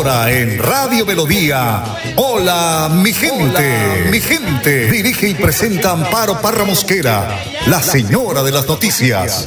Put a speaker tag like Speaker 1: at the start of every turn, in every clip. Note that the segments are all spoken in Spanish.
Speaker 1: Ahora en Radio Melodía. Hola, mi gente. mi gente. Dirige y presenta Amparo Parra Mosquera, la señora de las noticias.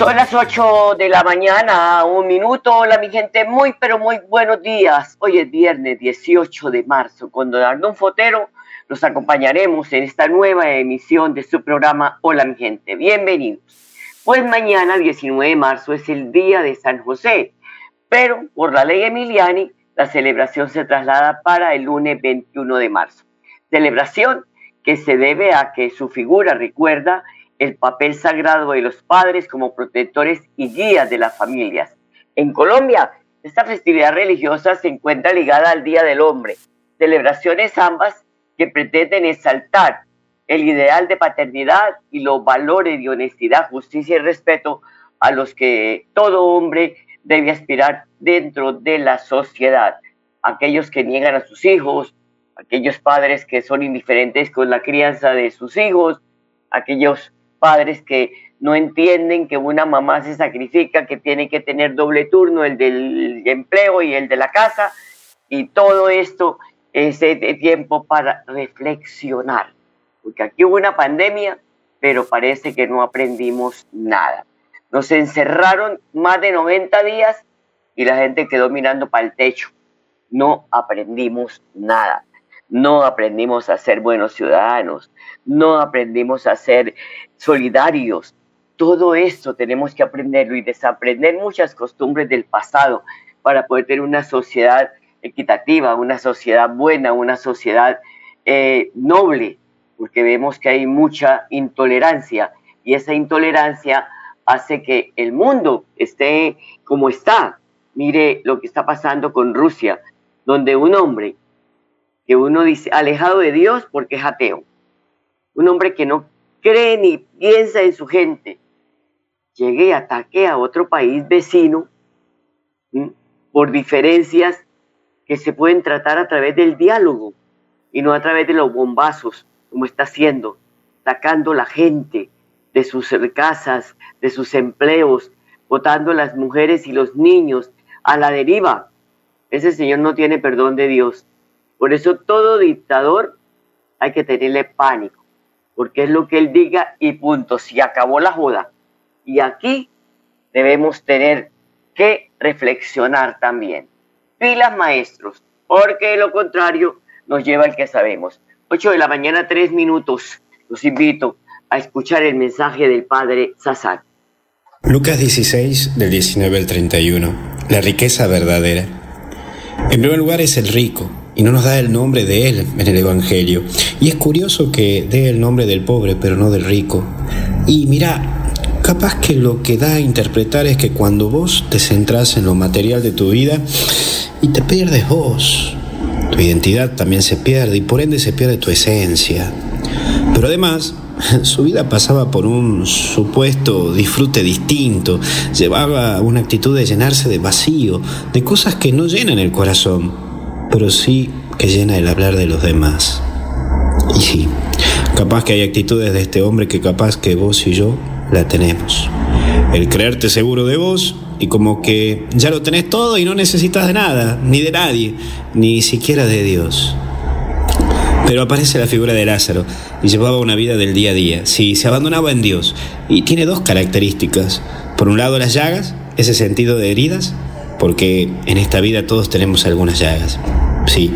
Speaker 2: Son las 8 de la mañana, un minuto. Hola mi gente, muy pero muy buenos días. Hoy es viernes 18 de marzo. Con Don Arnón Fotero los acompañaremos en esta nueva emisión de su programa Hola mi gente. Bienvenidos. Pues mañana 19 de marzo es el día de San José, pero por la ley Emiliani la celebración se traslada para el lunes 21 de marzo. Celebración que se debe a que su figura recuerda el papel sagrado de los padres como protectores y guías de las familias. En Colombia, esta festividad religiosa se encuentra ligada al Día del Hombre, celebraciones ambas que pretenden exaltar el ideal de paternidad y los valores de honestidad, justicia y respeto a los que todo hombre debe aspirar dentro de la sociedad. Aquellos que niegan a sus hijos, aquellos padres que son indiferentes con la crianza de sus hijos, aquellos padres que no entienden que una mamá se sacrifica, que tiene que tener doble turno, el del empleo y el de la casa, y todo esto es de tiempo para reflexionar, porque aquí hubo una pandemia, pero parece que no aprendimos nada. Nos encerraron más de 90 días y la gente quedó mirando para el techo. No aprendimos nada. No aprendimos a ser buenos ciudadanos. No aprendimos a ser solidarios. Todo esto tenemos que aprenderlo y desaprender muchas costumbres del pasado para poder tener una sociedad equitativa, una sociedad buena, una sociedad eh, noble, porque vemos que hay mucha intolerancia y esa intolerancia hace que el mundo esté como está. Mire lo que está pasando con Rusia, donde un hombre que uno dice alejado de Dios porque es ateo, un hombre que no cree ni piensa en su gente, llegue y ataque a otro país vecino por diferencias que se pueden tratar a través del diálogo y no a través de los bombazos, como está haciendo, sacando la gente de sus casas, de sus empleos, botando a las mujeres y los niños a la deriva. Ese señor no tiene perdón de Dios. Por eso todo dictador hay que tenerle pánico, porque es lo que él diga y punto, se acabó la joda. Y aquí debemos tener que reflexionar también. Pilas maestros, porque lo contrario nos lleva al que sabemos. 8 de la mañana, 3 minutos. Los invito a escuchar el mensaje del Padre Sazán.
Speaker 3: Lucas 16, del 19 al 31. La riqueza verdadera. En primer lugar es el rico, y no nos da el nombre de él en el Evangelio. Y es curioso que dé el nombre del pobre, pero no del rico. Y mira, capaz que lo que da a interpretar es que cuando vos te centras en lo material de tu vida y te pierdes vos, tu identidad también se pierde y por ende se pierde tu esencia. Pero además, su vida pasaba por un supuesto disfrute distinto, llevaba una actitud de llenarse de vacío, de cosas que no llenan el corazón, pero sí que llena el hablar de los demás. Y sí, capaz que hay actitudes de este hombre que capaz que vos y yo la tenemos. El creerte seguro de vos y como que ya lo tenés todo y no necesitas de nada, ni de nadie, ni siquiera de Dios. Pero aparece la figura de Lázaro y llevaba una vida del día a día. Sí, se abandonaba en Dios. Y tiene dos características. Por un lado las llagas, ese sentido de heridas, porque en esta vida todos tenemos algunas llagas. Sí,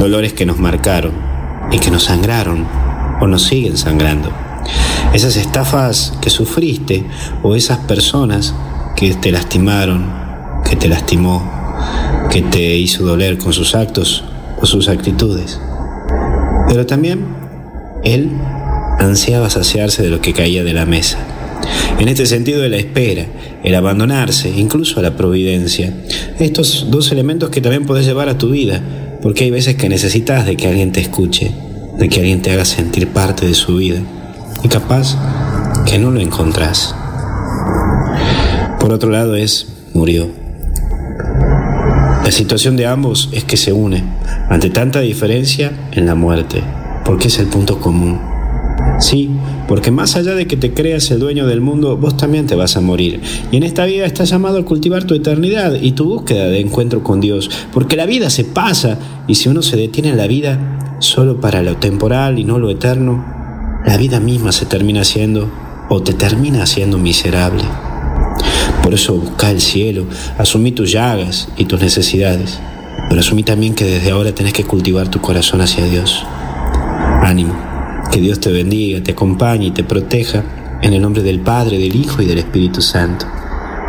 Speaker 3: dolores que nos marcaron y que nos sangraron o nos siguen sangrando. Esas estafas que sufriste o esas personas que te lastimaron, que te lastimó, que te hizo doler con sus actos o sus actitudes. Pero también Él ansiaba saciarse de lo que caía de la mesa. En este sentido de la espera, el abandonarse, incluso a la providencia, estos dos elementos que también puedes llevar a tu vida, porque hay veces que necesitas de que alguien te escuche, de que alguien te haga sentir parte de su vida, y capaz que no lo encontrás. Por otro lado es, murió. La situación de ambos es que se une, ante tanta diferencia, en la muerte, porque es el punto común. Sí, porque más allá de que te creas el dueño del mundo, vos también te vas a morir. Y en esta vida estás llamado a cultivar tu eternidad y tu búsqueda de encuentro con Dios, porque la vida se pasa y si uno se detiene en la vida solo para lo temporal y no lo eterno, la vida misma se termina siendo o te termina haciendo miserable. Por eso busca el cielo, asumí tus llagas y tus necesidades, pero asumí también que desde ahora tenés que cultivar tu corazón hacia Dios. Ánimo. Que Dios te bendiga, te acompañe y te proteja en el nombre del Padre, del Hijo y del Espíritu Santo.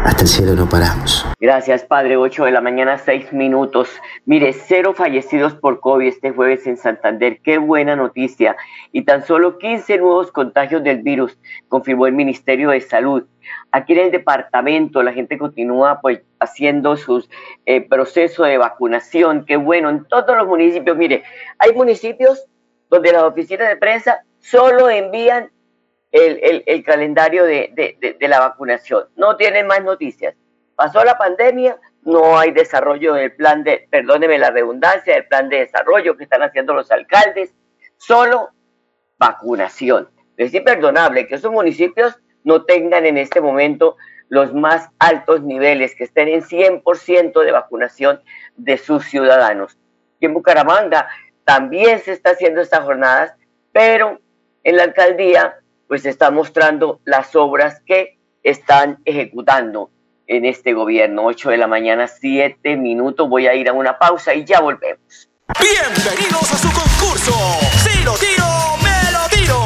Speaker 3: Hasta el cielo no paramos.
Speaker 2: Gracias, Padre. 8 de la mañana, 6 minutos. Mire, cero fallecidos por COVID este jueves en Santander. Qué buena noticia. Y tan solo 15 nuevos contagios del virus, confirmó el Ministerio de Salud. Aquí en el departamento la gente continúa pues haciendo sus eh, procesos de vacunación. Qué bueno. En todos los municipios, mire, hay municipios donde las oficinas de prensa solo envían el, calendario de, la vacunación. No tienen más noticias. Pasó la pandemia, no hay desarrollo del plan de, perdóneme la redundancia, del plan de desarrollo que están haciendo los alcaldes, solo vacunación. Es imperdonable que esos municipios no tengan en este momento los más altos niveles, que estén en 100% de vacunación de sus ciudadanos. Y en Bucaramanga también se está haciendo estas jornadas, pero en la alcaldía pues se está mostrando las obras que están ejecutando en este gobierno. 8 de la mañana, 7 minutos. Voy a ir a una pausa y ya volvemos.
Speaker 4: Bienvenidos a su concurso. Si lo tiro, me lo tiro.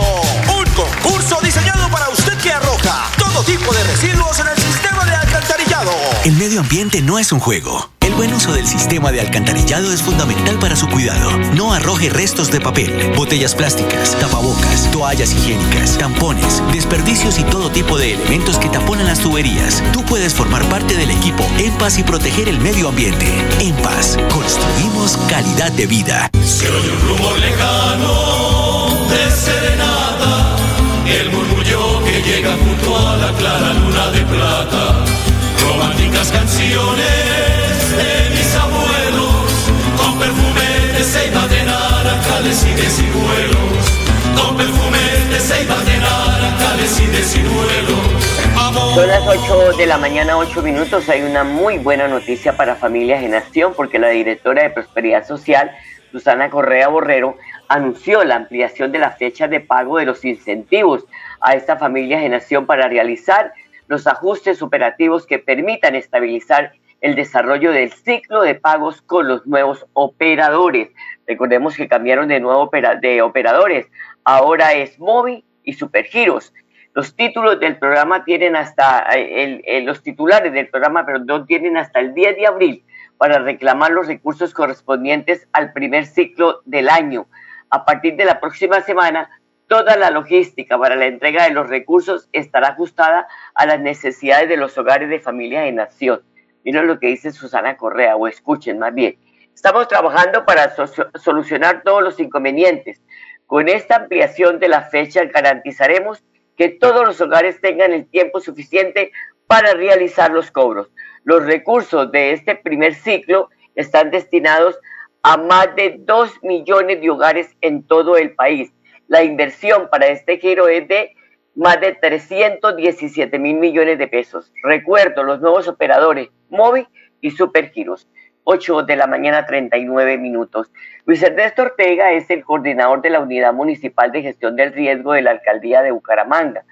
Speaker 4: Un concurso diseñado para usted que arroja todo tipo de residuos en el sistema de alcantarillado. El medio ambiente no es un juego buen uso del sistema de alcantarillado es fundamental para su cuidado. No arroje restos de papel, botellas plásticas, tapabocas, toallas higiénicas, tampones, desperdicios y todo tipo de elementos que taponan las tuberías. Tú puedes formar parte del equipo En Paz y proteger el medio ambiente. En Paz, construimos calidad de vida.
Speaker 5: Se oye un rumor lejano de serenata, el murmullo que llega junto a la clara luna de plata, románticas canciones de mis abuelos, con perfume de ceiba de y de.
Speaker 2: Son las 8 de la mañana, 8 minutos. Hay una muy buena noticia para familias en acción porque la directora de Prosperidad Social, Susana Correa Borrero, anunció la ampliación de la fecha de pago de los incentivos a estas familias en acción para realizar los ajustes operativos que permitan estabilizar el desarrollo del ciclo de pagos con los nuevos operadores. Recordemos que cambiaron de nuevo de operadores. Ahora es Movi y Supergiros. Los títulos del programa tienen hasta, el, los titulares del programa, pero no tienen hasta el 10 de abril para reclamar los recursos correspondientes al primer ciclo del año. A partir de la próxima semana, toda la logística para la entrega de los recursos estará ajustada a las necesidades de los hogares de familias en acción. Miren lo que dice Susana Correa, o escuchen más bien. Estamos trabajando para solucionar todos los inconvenientes. Con esta ampliación de la fecha garantizaremos que todos los hogares tengan el tiempo suficiente para realizar los cobros. Los recursos de este primer ciclo están destinados a más de 2 millones de hogares en todo el país. La inversión para este giro es de más de 317 mil millones de pesos. Recuerdo, los nuevos operadores Móvil y Supergiros. 8 de la mañana 39 minutos. Luis Ernesto Ortega es el coordinador de la Unidad Municipal de Gestión del Riesgo de la Alcaldía de Bucaramanga.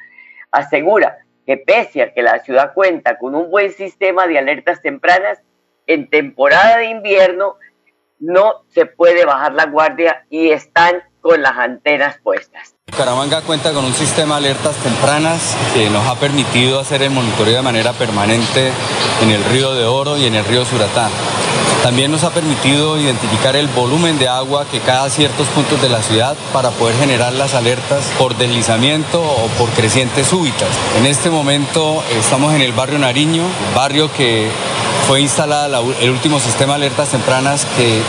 Speaker 2: Asegura que pese a que la ciudad cuenta con un buen sistema de alertas tempranas, en temporada de invierno no se puede bajar la guardia y están con las antenas puestas.
Speaker 6: Bucaramanga cuenta con un sistema de alertas tempranas que nos ha permitido hacer el monitoreo de manera permanente en el río de Oro y en el río Suratá. También nos ha permitido identificar el volumen de agua que cae a ciertos puntos de la ciudad para poder generar las alertas por deslizamiento o por crecientes súbitas. En este momento estamos en el barrio Nariño, barrio que fue instalada el último sistema de alertas tempranas que eh,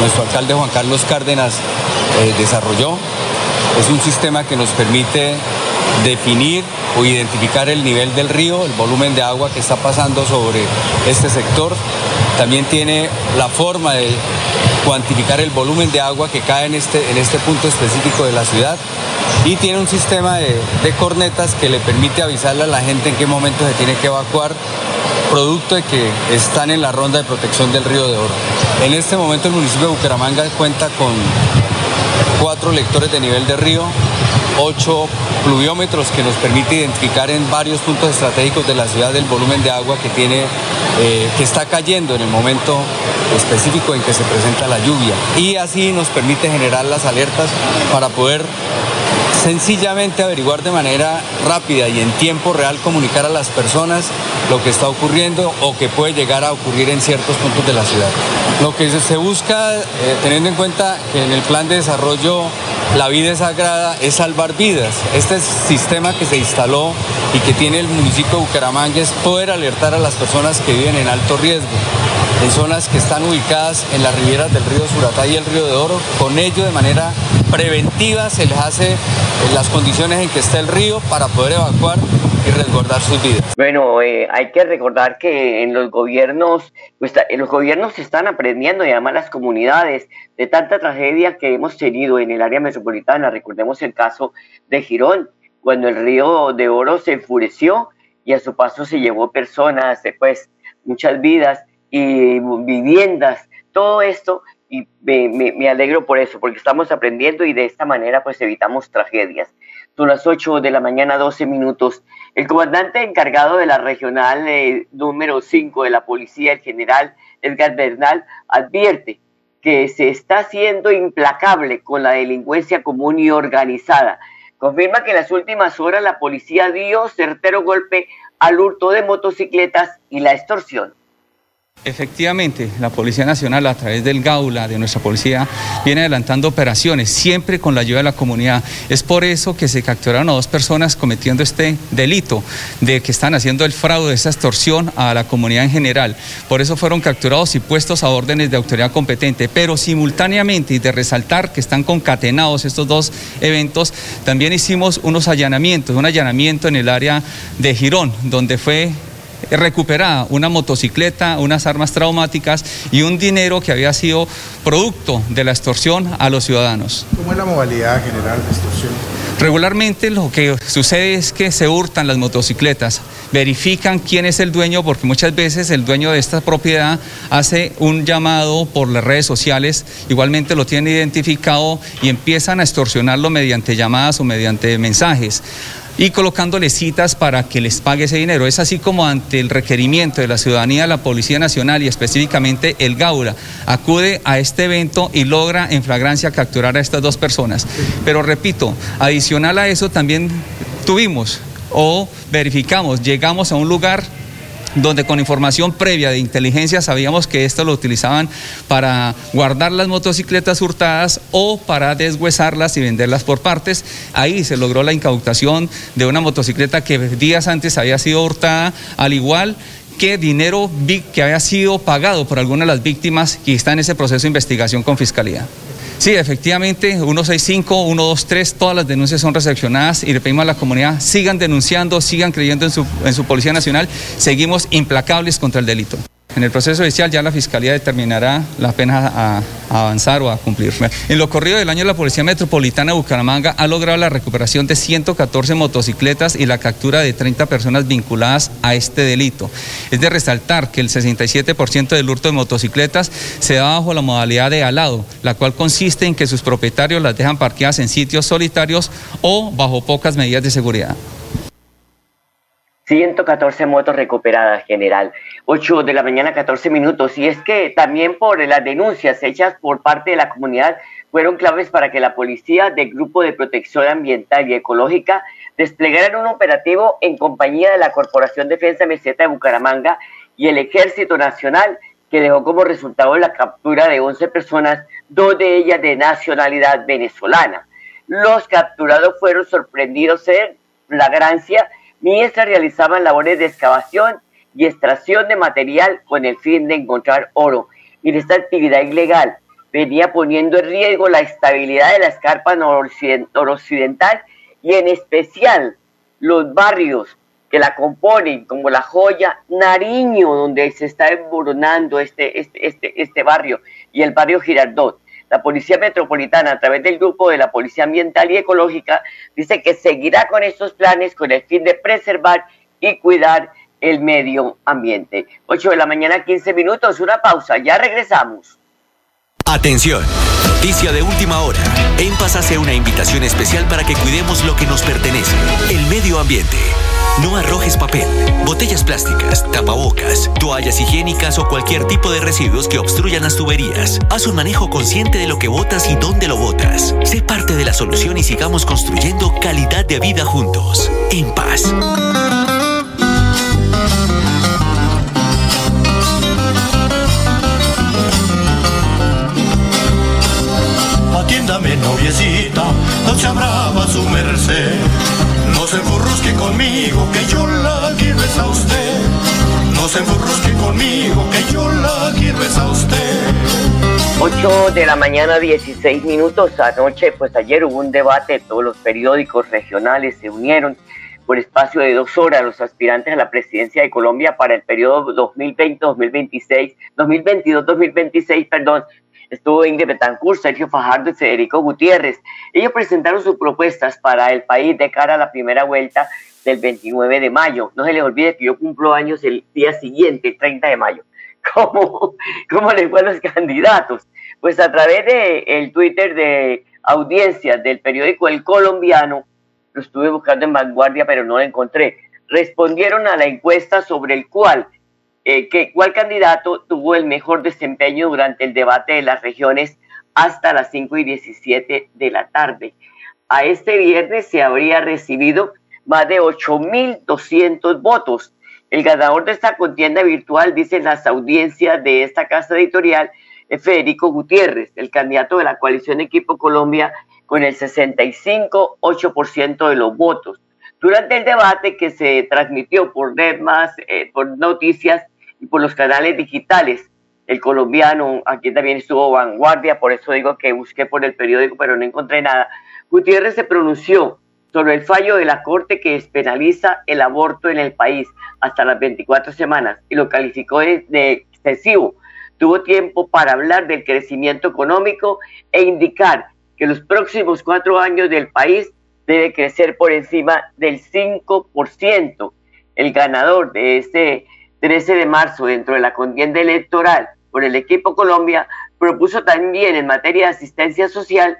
Speaker 6: nuestro alcalde Juan Carlos Cárdenas eh, desarrolló. Es un sistema que nos permite definir o identificar el nivel del río, el volumen de agua que está pasando sobre este sector. También tiene la forma de cuantificar el volumen de agua que cae en este, en este punto específico de la ciudad y tiene un sistema de, de cornetas que le permite avisarle a la gente en qué momento se tiene que evacuar producto de que están en la ronda de protección del río de Oro. En este momento el municipio de Bucaramanga cuenta con cuatro lectores de nivel de río, ocho pluviómetros que nos permite identificar en varios puntos estratégicos de la ciudad el volumen de agua que tiene, eh, que está cayendo en el momento específico en que se presenta la lluvia. Y así nos permite generar las alertas para poder sencillamente averiguar de manera rápida y en tiempo real comunicar a las personas lo que está ocurriendo o que puede llegar a ocurrir en ciertos puntos de la ciudad. Lo que se busca, eh, teniendo en cuenta que en el plan de desarrollo la vida es sagrada, es salvar vidas. Este sistema que se instaló y que tiene el municipio de Bucaramanga es poder alertar a las personas que viven en alto riesgo en zonas que están ubicadas en las riberas del río Suratá y el río de Oro. Con ello, de manera preventiva, se les hace las condiciones en que está el río para poder evacuar
Speaker 2: Bueno, eh, hay que recordar que en los gobiernos, pues, los gobiernos están aprendiendo y además las comunidades de tanta tragedia que hemos tenido en el área metropolitana. Recordemos el caso de Girón, cuando el río de Oro se enfureció y a su paso se llevó personas, pues muchas vidas y viviendas, todo esto, y me, alegro por eso, porque estamos aprendiendo y de esta manera pues evitamos tragedias. Son las 8 de la mañana, 12 minutos. El comandante encargado de la regional eh, número 5 de la policía, el general Edgar Bernal, advierte que se está haciendo implacable con la delincuencia común y organizada. Confirma que en las últimas horas la policía dio certero golpe al hurto de motocicletas y la extorsión.
Speaker 7: Efectivamente, la Policía Nacional a través del Gaula, de nuestra policía, viene adelantando operaciones, siempre con la ayuda de la comunidad. Es por eso que se capturaron a dos personas cometiendo este delito de que están haciendo el fraude, esa extorsión a la comunidad en general. Por eso fueron capturados y puestos a órdenes de autoridad competente. Pero simultáneamente, y de resaltar que están concatenados estos dos eventos, también hicimos unos allanamientos, un allanamiento en el área de Girón, donde fue recuperada una motocicleta, unas armas traumáticas y un dinero que había sido producto de la extorsión a los ciudadanos.
Speaker 8: ¿Cómo es la modalidad general de extorsión?
Speaker 7: Regularmente lo que sucede es que se hurtan las motocicletas, verifican quién es el dueño, porque muchas veces el dueño de esta propiedad hace un llamado por las redes sociales, igualmente lo tienen identificado y empiezan a extorsionarlo mediante llamadas o mediante mensajes y colocándole citas para que les pague ese dinero. Es así como ante el requerimiento de la ciudadanía, la Policía Nacional y específicamente el Gaura acude a este evento y logra en flagrancia capturar a estas dos personas. Pero repito, adicional a eso también tuvimos o verificamos, llegamos a un lugar donde con información previa de inteligencia sabíamos que esto lo utilizaban para guardar las motocicletas hurtadas o para deshuesarlas y venderlas por partes. Ahí se logró la incautación de una motocicleta que días antes había sido hurtada, al igual que dinero que había sido pagado por alguna de las víctimas y está en ese proceso de investigación con Fiscalía. Sí, efectivamente, 165, 123, todas las denuncias son recepcionadas y le pedimos a la comunidad sigan denunciando, sigan creyendo en su, en su Policía Nacional, seguimos implacables contra el delito. En el proceso judicial ya la Fiscalía determinará la pena a, avanzar o a cumplir. En lo corrido del año la Policía Metropolitana de Bucaramanga ha logrado la recuperación de 114 motocicletas y la captura de 30 personas vinculadas a este delito. Es de resaltar que el 67% del hurto de motocicletas se da bajo la modalidad de alado, la cual consiste en que sus propietarios las dejan parqueadas en sitios solitarios o bajo pocas medidas de seguridad.
Speaker 2: 114 motos recuperadas, general. 8 de la mañana, 14 minutos. Y es que también por las denuncias hechas por parte de la comunidad fueron claves para que la policía del Grupo de Protección Ambiental y Ecológica desplegaran un operativo en compañía de la Corporación Defensa Meseta de Bucaramanga y el Ejército Nacional que dejó como resultado la captura de 11 personas, dos de ellas de nacionalidad venezolana. Los capturados fueron sorprendidos en flagrancia mientras realizaban labores de excavación y extracción de material con el fin de encontrar oro. Y esta actividad ilegal venía poniendo en riesgo la estabilidad de la escarpa noroccidental y en especial los barrios que la componen, como la joya Nariño, donde se está emboronando este, este, este, este barrio, y el barrio Girardot. La Policía Metropolitana, a través del grupo de la Policía Ambiental y Ecológica, dice que seguirá con estos planes con el fin de preservar y cuidar el medio ambiente. 8 de la mañana, 15 minutos, una pausa, ya regresamos.
Speaker 9: Atención, noticia de última hora. En Paz hace una invitación especial para que cuidemos lo que nos pertenece, el medio ambiente. No arrojes papel, botellas plásticas, tapabocas, toallas higiénicas o cualquier tipo de residuos que obstruyan las tuberías. Haz un manejo consciente de lo que botas y dónde lo botas. Sé parte de la solución y sigamos construyendo calidad de vida juntos. En paz.
Speaker 5: Atiéndame, noviecita, no se brava su merced. Se enforrosque conmigo, que yo la quiero a usted. No se enforrosque conmigo, que yo la quiero a usted.
Speaker 2: 8 de la mañana, 16 minutos. Anoche, pues ayer hubo un debate, todos los periódicos regionales se unieron por espacio de dos horas los aspirantes a la presidencia de Colombia para el periodo 2020-2026, 2022-2026, perdón, estuvo Ingrid Betancourt, Sergio Fajardo y Federico Gutiérrez. Ellos presentaron sus propuestas para el país de cara a la primera vuelta del 29 de mayo. No se les olvide que yo cumplo años el día siguiente, el 30 de mayo. ¿Cómo, cómo les fue a los candidatos? Pues a través del el Twitter de audiencias del periódico El Colombiano, lo estuve buscando en vanguardia, pero no lo encontré. Respondieron a la encuesta sobre el cual eh, que, cuál candidato tuvo el mejor desempeño durante el debate de las regiones hasta las 5 y 17 de la tarde. A este viernes se habría recibido más de 8.200 votos. El ganador de esta contienda virtual, dicen las audiencias de esta casa editorial, es Federico Gutiérrez, el candidato de la coalición Equipo Colombia, con el 65,8% de los votos. Durante el debate que se transmitió por eh, por noticias, y por los canales digitales. El colombiano, aquí también estuvo vanguardia, por eso digo que busqué por el periódico, pero no encontré nada. Gutiérrez se pronunció sobre el fallo de la Corte que despenaliza el aborto en el país hasta las 24 semanas y lo calificó de, excesivo. Tuvo tiempo para hablar del crecimiento económico e indicar que los próximos cuatro años del país debe crecer por encima del 5%. El ganador de este 13 de marzo, dentro de la contienda electoral por el equipo Colombia, propuso también en materia de asistencia social,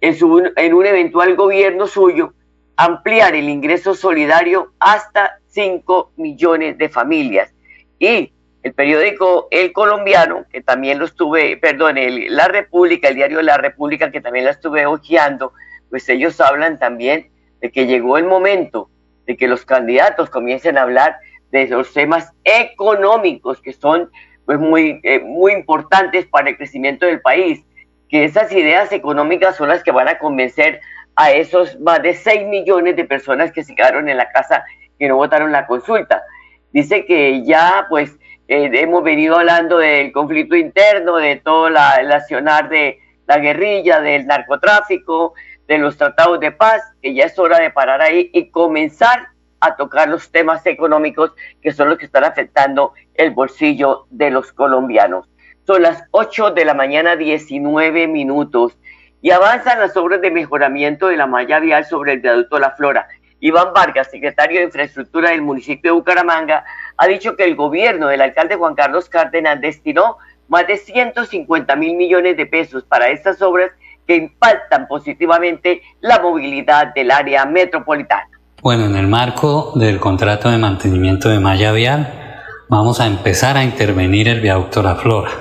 Speaker 2: en, en un eventual gobierno suyo, ampliar el ingreso solidario hasta 5 millones de familias. Y el periódico El Colombiano, que también lo estuve, perdón, La República, el diario La República, que también la estuve hojeando, pues ellos hablan también de que llegó el momento de que los candidatos comiencen a hablar de los temas económicos que son pues, muy, eh, muy importantes para el crecimiento del país, que esas ideas económicas son las que van a convencer a esos más de 6 millones de personas que se quedaron en la casa que no votaron la consulta. Dice que ya pues eh, hemos venido hablando del conflicto interno, de todo la, el accionar de la guerrilla, del narcotráfico, de los tratados de paz, que ya es hora de parar ahí y comenzar a tocar los temas económicos que son los que están afectando el bolsillo de los colombianos. Son las 8 de la mañana, 19 minutos, y avanzan las obras de mejoramiento de la malla vial sobre el viaducto La Flora. Iván Vargas, secretario de Infraestructura del municipio de Bucaramanga, ha dicho que el gobierno del alcalde Juan Carlos Cárdenas destinó más de 150 mil millones de pesos para estas obras que impactan positivamente la movilidad del área metropolitana.
Speaker 10: Bueno, en el marco del contrato de mantenimiento de malla vial, vamos a empezar a intervenir el viaducto La Flora.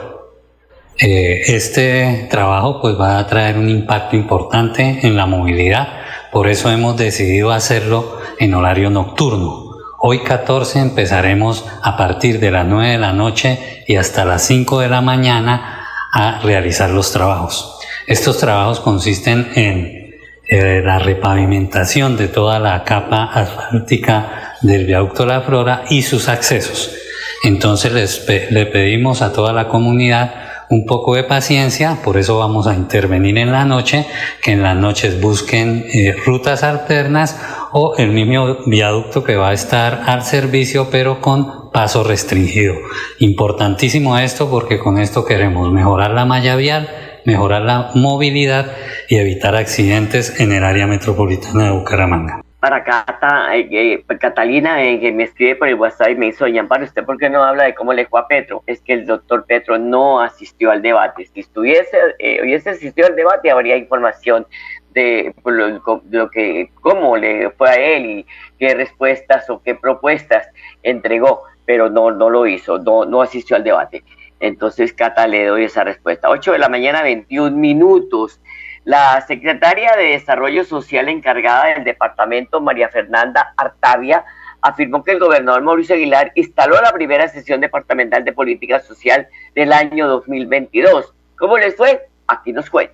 Speaker 10: Eh, este trabajo pues va a traer un impacto importante en la movilidad, por eso hemos decidido hacerlo en horario nocturno. Hoy 14 empezaremos a partir de las 9 de la noche y hasta las 5 de la mañana a realizar los trabajos. Estos trabajos consisten en eh, la repavimentación de toda la capa asfáltica del viaducto La Flora y sus accesos. Entonces les le pedimos a toda la comunidad un poco de paciencia, por eso vamos a intervenir en la noche, que en las noches busquen eh, rutas alternas o el mismo viaducto que va a estar al servicio pero con paso restringido. Importantísimo esto porque con esto queremos mejorar la malla vial, mejorar la movilidad y evitar accidentes en el área metropolitana de Bucaramanga
Speaker 2: para Cata, eh, eh, Catalina, eh, que me escribe por el WhatsApp y me hizo, para ¿usted por qué no habla de cómo le fue a Petro? Es que el doctor Petro no asistió al debate. Si estuviese, hubiese asistido al debate, habría información de lo, que, cómo le fue a él y qué respuestas o qué propuestas entregó, pero no, no lo hizo, no, no asistió al debate. Entonces, Cata, le doy esa respuesta. 8 de la mañana, 21 minutos. La secretaria de Desarrollo Social encargada del departamento, María Fernanda Artavia, afirmó que el gobernador Mauricio Aguilar instaló la primera sesión departamental de política social del año 2022. ¿Cómo les fue? Aquí nos cuenta.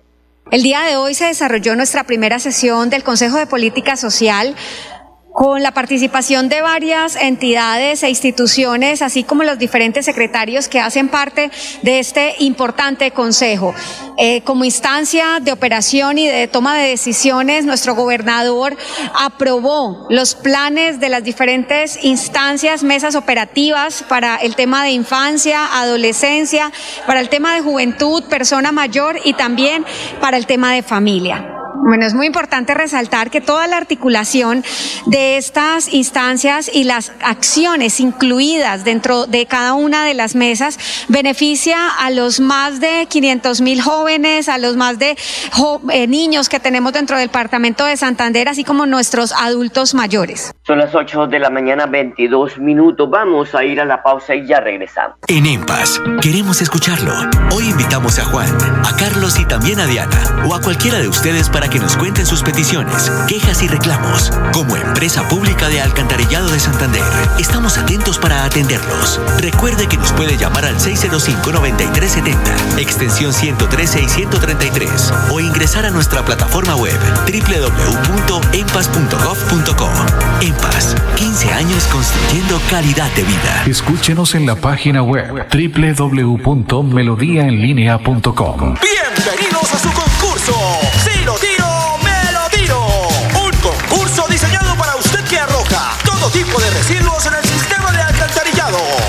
Speaker 11: El día de hoy se desarrolló nuestra primera sesión del Consejo de Política Social con la participación de varias entidades e instituciones, así como los diferentes secretarios que hacen parte de este importante consejo. Eh, como instancia de operación y de toma de decisiones, nuestro gobernador aprobó los planes de las diferentes instancias, mesas operativas para el tema de infancia, adolescencia, para el tema de juventud, persona mayor y también para el tema de familia. Bueno, es muy importante resaltar que toda la articulación de estas instancias y las acciones incluidas dentro de cada una de las mesas beneficia a los más de 500 mil jóvenes, a los más de eh, niños que tenemos dentro del departamento de Santander, así como nuestros adultos mayores.
Speaker 2: Son las 8 de la mañana, 22 minutos. Vamos a ir a la pausa y ya regresamos.
Speaker 9: En EMPAS, queremos escucharlo. Hoy invitamos a Juan, a Carlos y también a Diana, o a cualquiera de ustedes para que nos cuenten sus peticiones, quejas y reclamos. Como empresa pública de Alcantarillado de Santander, estamos atentos para atenderlos. Recuerde que nos puede llamar al 605-9370, extensión 113 y 133, o ingresar a nuestra plataforma web www.empas.gov.co. EMPAS, 15 años construyendo calidad de vida.
Speaker 12: Escúchenos en la página web www.melodiaenlinea.com.
Speaker 4: Bienvenidos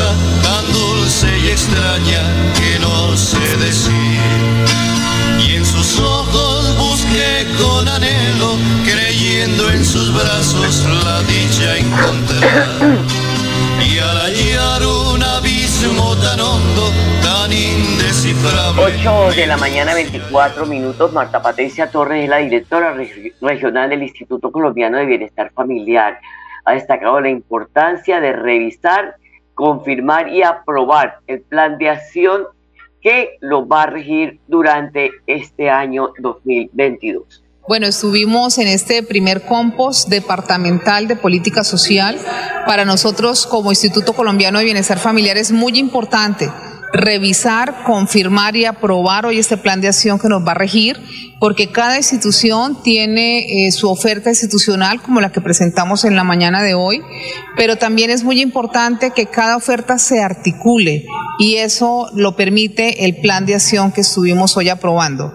Speaker 5: cosa tan dulce y extraña que no sé decir. Y en sus ojos busqué con anhelo, creyendo en sus brazos la dicha encontrar. Y al hallar un abismo tan hondo, tan indescifrable.
Speaker 2: 8 de la mañana, 24 minutos. Marta Patricia Torres es la directora reg- regional del Instituto Colombiano de Bienestar Familiar. Ha destacado la importancia de revisar, confirmar y aprobar el plan de acción que lo va a regir durante este año 2022.
Speaker 13: Bueno, estuvimos en este primer compost departamental de política social. Para nosotros como Instituto Colombiano de Bienestar Familiar es muy importante revisar, confirmar y aprobar hoy este plan de acción que nos va a regir, porque cada institución tiene eh, su oferta institucional como la que presentamos en la mañana de hoy, pero también es muy importante que cada oferta se articule y eso lo permite el plan de acción que estuvimos hoy aprobando.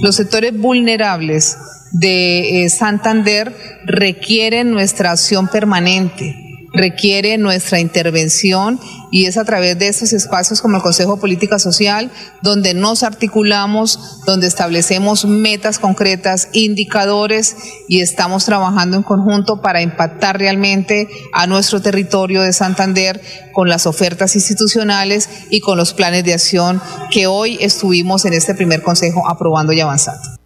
Speaker 13: Los sectores vulnerables de eh, Santander requieren nuestra acción permanente, requiere nuestra intervención y es a través de estos espacios como el Consejo Política Social donde nos articulamos, donde establecemos metas concretas, indicadores y estamos trabajando en conjunto para impactar realmente a nuestro territorio de Santander con las ofertas institucionales y con los planes de acción que hoy estuvimos en este primer consejo aprobando y avanzando.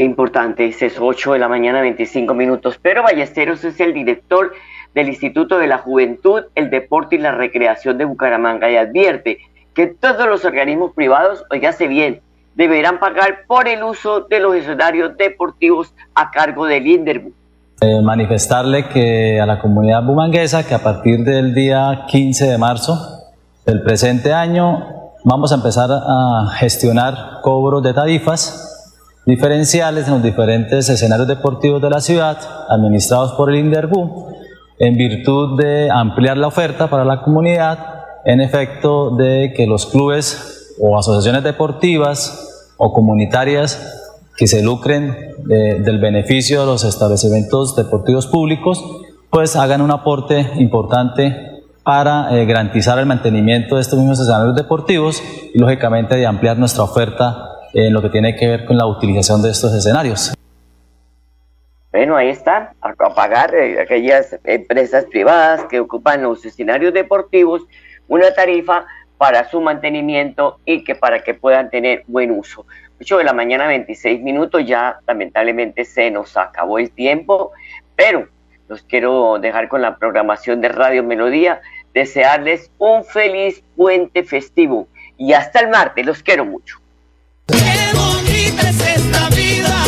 Speaker 2: Importante, es 8 de la mañana, 25 minutos. Pero Ballesteros es el director del Instituto de la Juventud, el Deporte y la Recreación de Bucaramanga y advierte que todos los organismos privados, oígase bien, deberán pagar por el uso de los escenarios deportivos a cargo del INDERBU.
Speaker 14: Eh, manifestarle que a la comunidad bumanguesa que a partir del día 15 de marzo del presente año vamos a empezar a gestionar cobros de tarifas diferenciales en los diferentes escenarios deportivos de la ciudad, administrados por el INDERBU, en virtud de ampliar la oferta para la comunidad, en efecto de que los clubes o asociaciones deportivas o comunitarias que se lucren del beneficio de los establecimientos deportivos públicos, pues hagan un aporte importante para eh, garantizar el mantenimiento de estos mismos escenarios deportivos y lógicamente de ampliar nuestra oferta en lo que tiene que ver con la utilización de estos escenarios.
Speaker 2: Bueno, ahí está, a pagar eh, aquellas empresas privadas que ocupan los escenarios deportivos una tarifa para su mantenimiento y que para que puedan tener buen uso. 8 de la mañana, 26 minutos, ya lamentablemente se nos acabó el tiempo, pero los quiero dejar con la programación de Radio Melodía, desearles un feliz puente festivo y hasta el martes, los quiero mucho.
Speaker 1: Hola